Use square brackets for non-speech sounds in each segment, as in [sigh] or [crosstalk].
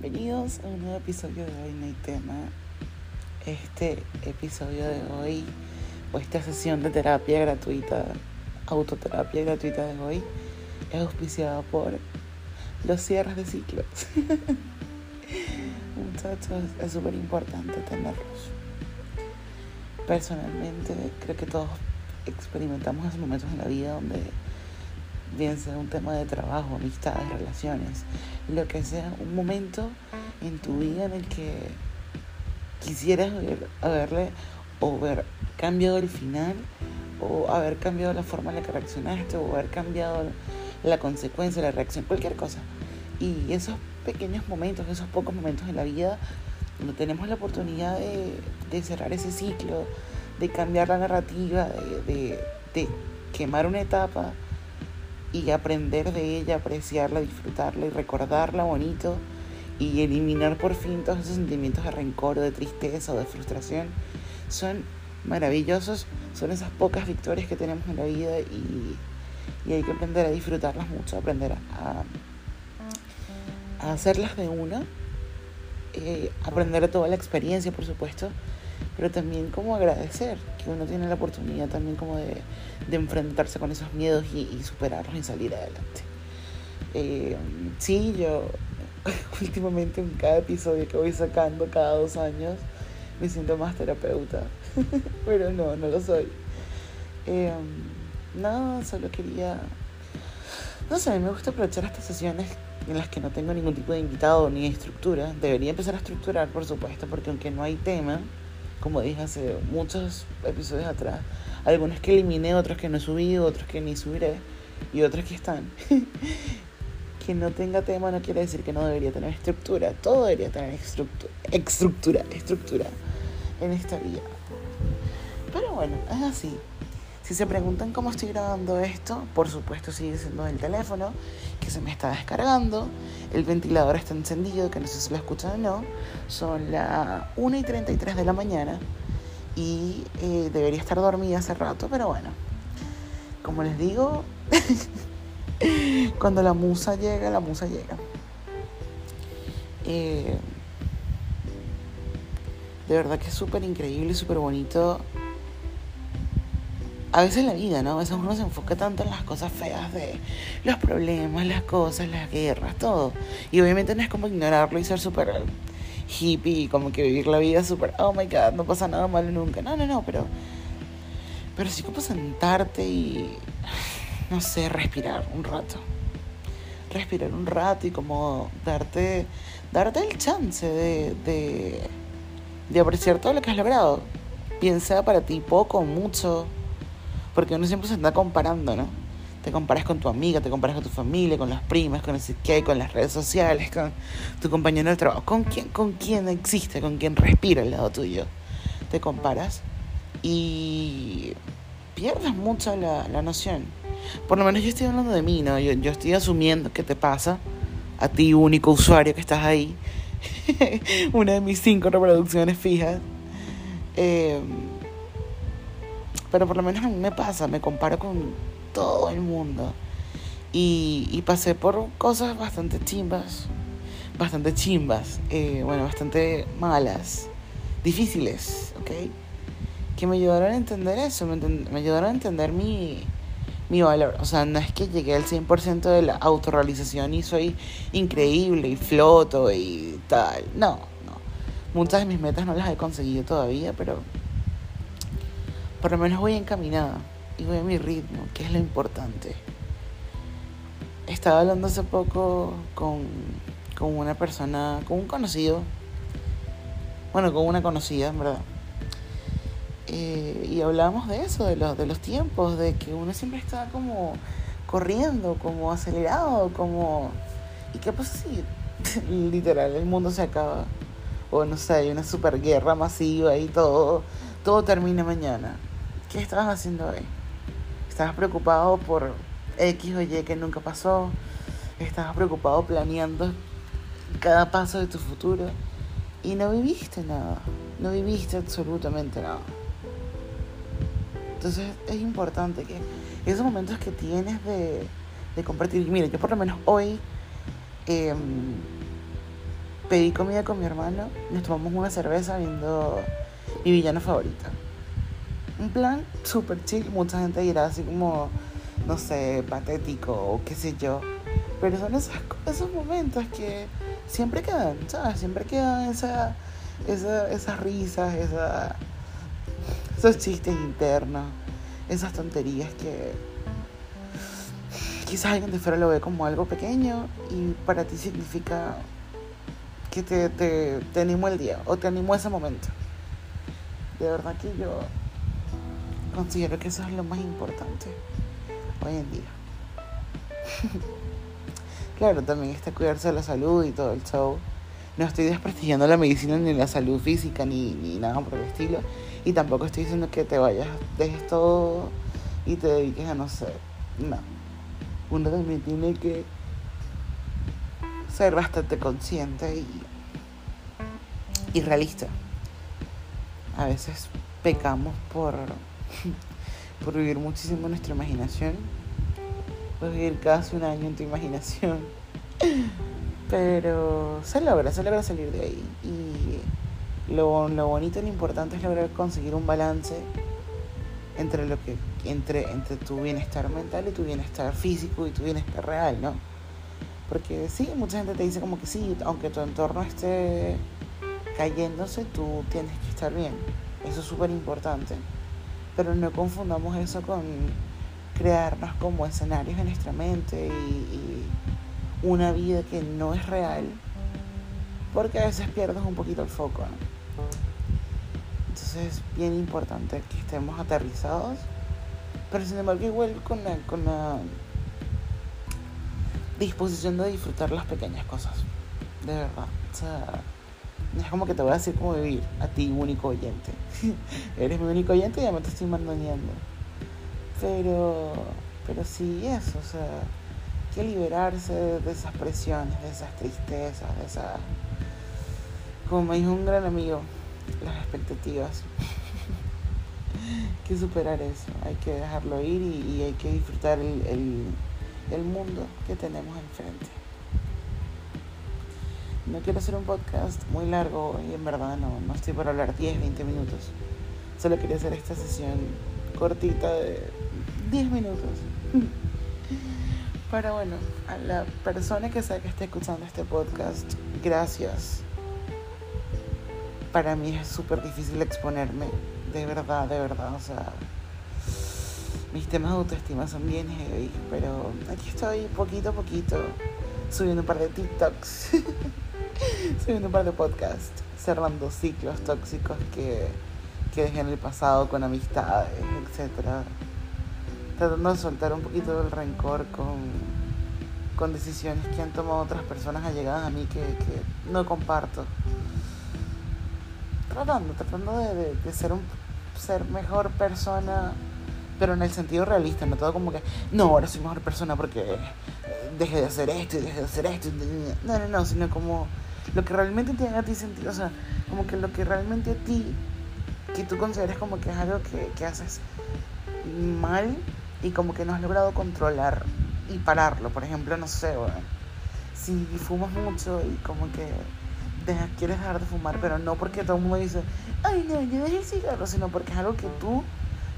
Bienvenidos a un nuevo episodio de Hoy No hay tema. Este episodio de hoy, o esta sesión de terapia gratuita, autoterapia gratuita de hoy, es auspiciada por los cierres de ciclos. [laughs] Muchachos, es súper importante tenerlos. Personalmente, creo que todos experimentamos esos momentos en la vida donde bien sea un tema de trabajo, amistades, relaciones, lo que sea, un momento en tu vida en el que quisieras haberle o haber cambiado el final o haber cambiado la forma en la que reaccionaste o haber cambiado la consecuencia, la reacción, cualquier cosa. Y esos pequeños momentos, esos pocos momentos en la vida donde tenemos la oportunidad de, cerrar ese ciclo, de cambiar la narrativa, de, de quemar una etapa, y aprender de ella, apreciarla, disfrutarla y recordarla bonito y eliminar por fin todos esos sentimientos de rencor o de tristeza o de frustración. Son maravillosos, son esas pocas victorias que tenemos en la vida y, hay que aprender a disfrutarlas mucho, aprender a, a hacerlas de una, eh, aprender toda la experiencia por supuesto, pero también como agradecer que uno tiene la oportunidad también como de, enfrentarse con esos miedos y, superarlos y salir adelante. Eh, sí, yo [laughs] últimamente en cada episodio que voy sacando cada dos años me siento más terapeuta, [laughs] pero no, no lo soy. Eh, no, solo quería, no sé, me gusta aprovechar estas sesiones en las que no tengo ningún tipo de invitado ni estructura. Debería empezar a estructurar, por supuesto, porque aunque no hay tema, como dije hace muchos episodios atrás. Algunos que eliminé, otros que no he subido, otros que ni subiré y otros que están. [laughs] que no tenga tema no quiere decir que no debería tener estructura. Todo debería tener estructura, estructura, estructura en esta vida. Pero bueno, es así. Si se preguntan cómo estoy grabando esto, por supuesto sigue siendo el teléfono que se me está descargando. El ventilador está encendido, que no sé si lo escuchan o no. Son las 1 y 33 de la mañana y eh, debería estar dormida hace rato, pero bueno. Como les digo, [laughs] cuando la musa llega, la musa llega. Eh, de verdad que es súper increíble y súper bonito a veces la vida, ¿no? A veces uno se enfoca tanto en las cosas feas de los problemas, las cosas, las guerras, todo. Y obviamente no es como ignorarlo y ser súper hippie, como que vivir la vida súper, oh my god, no pasa nada malo nunca. No, no, no, pero. Pero sí como sentarte y. No sé, respirar un rato. Respirar un rato y como darte. Darte el chance de. de, de apreciar todo lo que has logrado. Piensa para ti poco o mucho porque uno siempre se está comparando, ¿no? Te comparas con tu amiga, te comparas con tu familia, con las primas, con el hay, con las redes sociales, con tu compañero de trabajo. ¿Con quién, con quién existe? ¿Con quién respira al lado tuyo? Te comparas y pierdes mucho la, la noción. Por lo menos yo estoy hablando de mí, ¿no? Yo, yo estoy asumiendo que te pasa a ti, único usuario que estás ahí. [laughs] Una de mis cinco reproducciones fijas. Eh, pero por lo menos a mí me pasa, me comparo con todo el mundo. Y, pasé por cosas bastante chimbas, bastante chimbas, eh, bueno, bastante malas, difíciles, ¿ok? Que me ayudaron a entender eso, me, me ayudaron a entender mi, mi valor. O sea, no es que llegué al 100% de la autorrealización y soy increíble y floto y tal. No, no. Muchas de mis metas no las he conseguido todavía, pero por lo menos voy encaminada y voy a mi ritmo, que es lo importante. Estaba hablando hace poco con, con una persona, con un conocido, bueno, con una conocida, en verdad. Eh, y hablábamos de eso, de los, de los tiempos, de que uno siempre está como corriendo, como acelerado, como... ¿Y qué pasa si [laughs] literal el mundo se acaba? O no sé, hay una super guerra masiva y todo, todo termina mañana. ¿Qué estabas haciendo hoy? ¿Estabas preocupado por X o Y que nunca pasó? ¿Estabas preocupado planeando cada paso de tu futuro? Y no viviste nada. No viviste absolutamente nada. Entonces es importante que esos momentos que tienes de, compartir. Mira, yo por lo menos hoy em, pedí comida con mi hermano, nos tomamos una cerveza viendo mi villano favorito. Un plan súper chill, mucha gente dirá así como, no sé, patético o qué sé yo. Pero son esos, esos momentos que siempre quedan, ¿sabes? Siempre quedan esa, esa, esas risas, esa, esos chistes internos, esas tonterías que quizás alguien de fuera lo ve como algo pequeño y para ti significa que te, te, te animó el día o te animó ese momento. De verdad que yo considero que eso es lo más importante hoy en día. [laughs] claro, también está cuidarse de la salud y todo el show. No estoy desprestigiando la medicina ni la salud física ni, ni nada por el estilo. Y tampoco estoy diciendo que te vayas, dejes todo y te dediques a no sé. No. Uno también tiene que ser bastante consciente y, y realista. A veces pecamos por, por vivir muchísimo nuestra imaginación, por vivir casi un año en tu imaginación. Pero se logra, se logra salir de ahí. Y lo, lo bonito y lo importante es lograr conseguir un balance entre lo que entre entre tu bienestar mental y tu bienestar físico y tu bienestar real, ¿no? Porque sí, mucha gente te dice como que sí, aunque tu entorno esté cayéndose, tú tienes que estar bien. Eso es súper importante. Pero no confundamos eso con crearnos como escenarios en nuestra mente y, una vida que no es real. Porque a veces pierdes un poquito el foco. Entonces es bien importante que estemos aterrizados. Pero sin embargo igual con la, con la disposición de disfrutar las pequeñas cosas. De verdad. O sea, [laughs] es como que te voy a decir cómo vivir a ti, único oyente. [laughs] Eres mi único oyente y ya me te estoy mandoneando. Pero, pero sí, eso, o sea, hay que liberarse de esas presiones, de esas tristezas, de esa. Como me dijo un gran amigo, las expectativas. [laughs] que superar eso, hay que dejarlo ir y, hay que disfrutar el, el mundo que tenemos enfrente. No quiero hacer un podcast muy largo y en verdad no, no estoy para hablar 10, 20 minutos. Solo quería hacer esta sesión cortita de 10 minutos. [laughs] Pero bueno, a la persona que sea que esté escuchando este podcast, gracias. Para mí es súper difícil exponerme, de verdad, de verdad, o sea, mis temas de autoestima son bien heavy, pero aquí estoy poquito a poquito subiendo un par de TikToks. [laughs] [laughs] subiendo un par de podcasts, cerrando ciclos tóxicos que, que dejé en el pasado con amistades, etc. Tratando de soltar un poquito del rencor con, con decisiones que han tomado otras personas allegadas a mí que, que no comparto. Tratando, tratando de, de, ser un ser mejor persona, pero en el sentido realista, no todo como que, no, ahora soy mejor persona porque dejé de hacer esto y dejé de hacer esto. No, no, no, sino como lo que realmente te haga a ti sentido, o sea, como que lo que realmente a ti, que tú consideres como que es algo que, que haces mal y como que no has logrado controlar y pararlo. Por ejemplo, no sé, si fumas mucho y como que quieres dejar de fumar, pero no porque todo el mundo dice, ay, no, yo dejé el cigarro, sino porque es algo que tú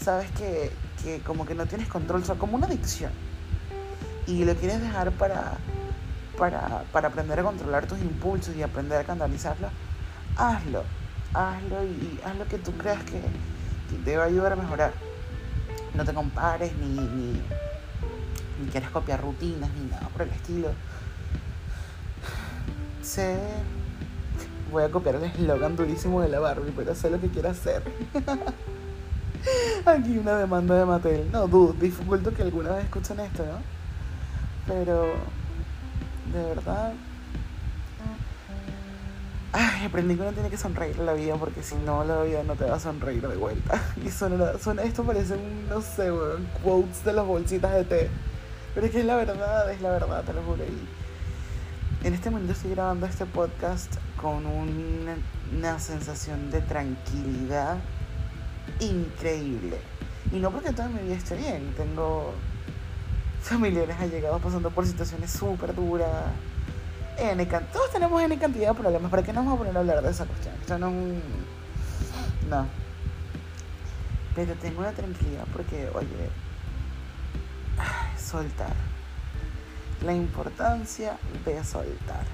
sabes que, que como que no tienes control, o sea, como una adicción. Y lo quieres dejar para para, para aprender a controlar tus impulsos y aprender a canalizarlos, hazlo, hazlo y, haz lo que tú creas que, te va a ayudar a mejorar. No te compares ni, ni, ni quieres copiar rutinas ni nada por el estilo. Sé, voy a copiar el eslogan durísimo de la Barbie, pero sé lo que quiero hacer. [laughs] Aquí una demanda de Mattel. No, dude, dificulto que alguna vez escuchen esto, ¿no? Pero de verdad. Ay, aprendí que uno tiene que sonreír la vida porque si no, la vida no te va a sonreír de vuelta. [laughs] Y suena, suena esto parece un, no sé, weón, quotes de las bolsitas de té. Pero es que es la verdad, es la verdad, te lo juro. Y en este momento estoy grabando este podcast con una, una sensación de tranquilidad increíble. Y no porque toda mi vida esté bien, tengo familiares allegados pasando por situaciones súper duras. N, todos tenemos N cantidad de problemas. ¿Para qué nos vamos a poner a hablar de esa cuestión? Esto no No. Pero tengo una tranquilidad porque, oye, [sighs] soltar. La importancia de soltar.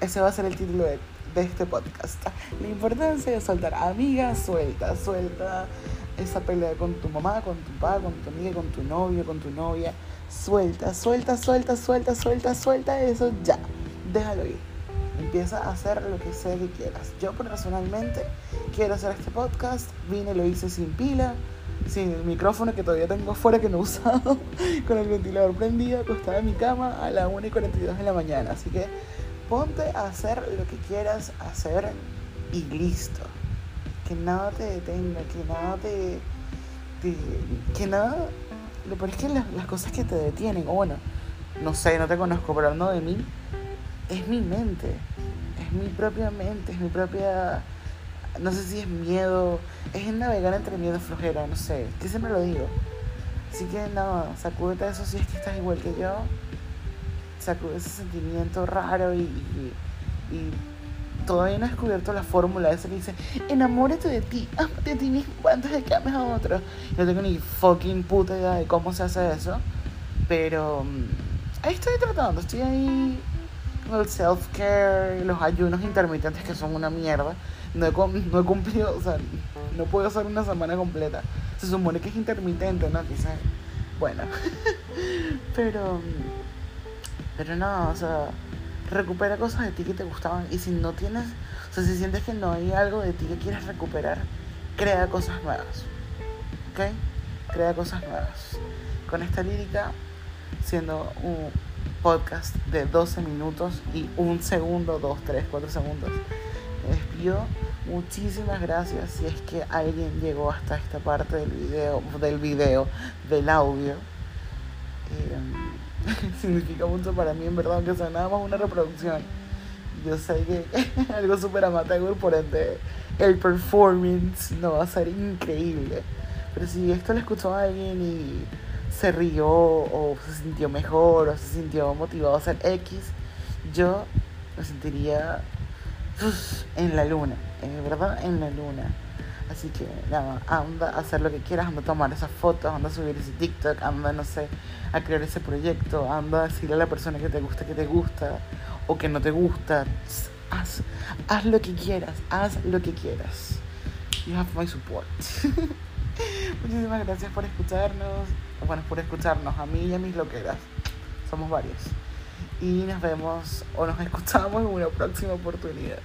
Ese va a ser el título de, de este podcast. La importancia de soltar. Amiga, suelta, suelta esa pelea con tu mamá, con tu papá, con tu amiga, con tu novio, con tu novia. Suelta, suelta, suelta, suelta, suelta, suelta eso ya. Déjalo ir. Empieza a hacer lo que sea que quieras. Yo personalmente quiero hacer este podcast. Vine, lo hice sin pila, sin micrófono que todavía tengo fuera que no he usado, [laughs] con el ventilador prendido, acostada en mi cama a las 1 y 42 de la mañana. Así que ponte a hacer lo que quieras hacer y listo que nada te detenga, que nada te, que nada, lo peor es que las, las, cosas que te detienen, o bueno, no sé, no te conozco, pero hablando de mí, es mi mente, es mi propia mente, es mi propia, no sé si es miedo, es navegar entre miedo y flojera, no sé, que siempre lo digo. Así que nada, sacúdete eso si es que estás igual que yo, sacude ese sentimiento raro y, y todavía no he descubierto la fórmula esa que dice, enamórate de ti, amate de ti mismo antes de que ames a otro. No tengo ni fucking puta idea de cómo se hace eso, pero mm, ahí estoy tratando, estoy ahí con el self-care, los ayunos intermitentes que son una mierda. No he, no he cumplido, o sea, no puedo hacer una semana completa. Se supone que es intermitente, ¿no? Quizás, bueno, [laughs] pero, mm, pero no, o sea recupera cosas de ti que te gustaban y si no tienes, o sea, si sientes que no hay algo de ti que quieres recuperar, crea cosas nuevas. ¿Ok? Crea cosas nuevas. Con esta lírica, siendo un podcast de 12 minutos y un segundo, 2, 3, 4 segundos, me despido. Muchísimas gracias si es que alguien llegó hasta esta parte del video, del video, del audio. Eh, [laughs] significa mucho para mí, en verdad, aunque sea nada más una reproducción. Yo sé que [laughs] algo súper amateur, por ende, el performance no va a ser increíble. Pero si esto lo escuchó a alguien y se rió, o se sintió mejor, o se sintió motivado a hacer X, yo me sentiría en la luna, en verdad, en la luna. Así que nada, anda a hacer lo que quieras, anda a tomar esas fotos, anda a subir ese TikTok, anda, no sé, a crear ese proyecto, anda a decirle a la persona que te gusta que te gusta o que no te gusta. Haz, haz lo que quieras, haz lo que quieras. You have my support. [laughs] Muchísimas gracias por escucharnos, bueno, por escucharnos a mí y a mis loqueras. Somos varios. Y nos vemos o nos [laughs] escuchamos en una próxima oportunidad.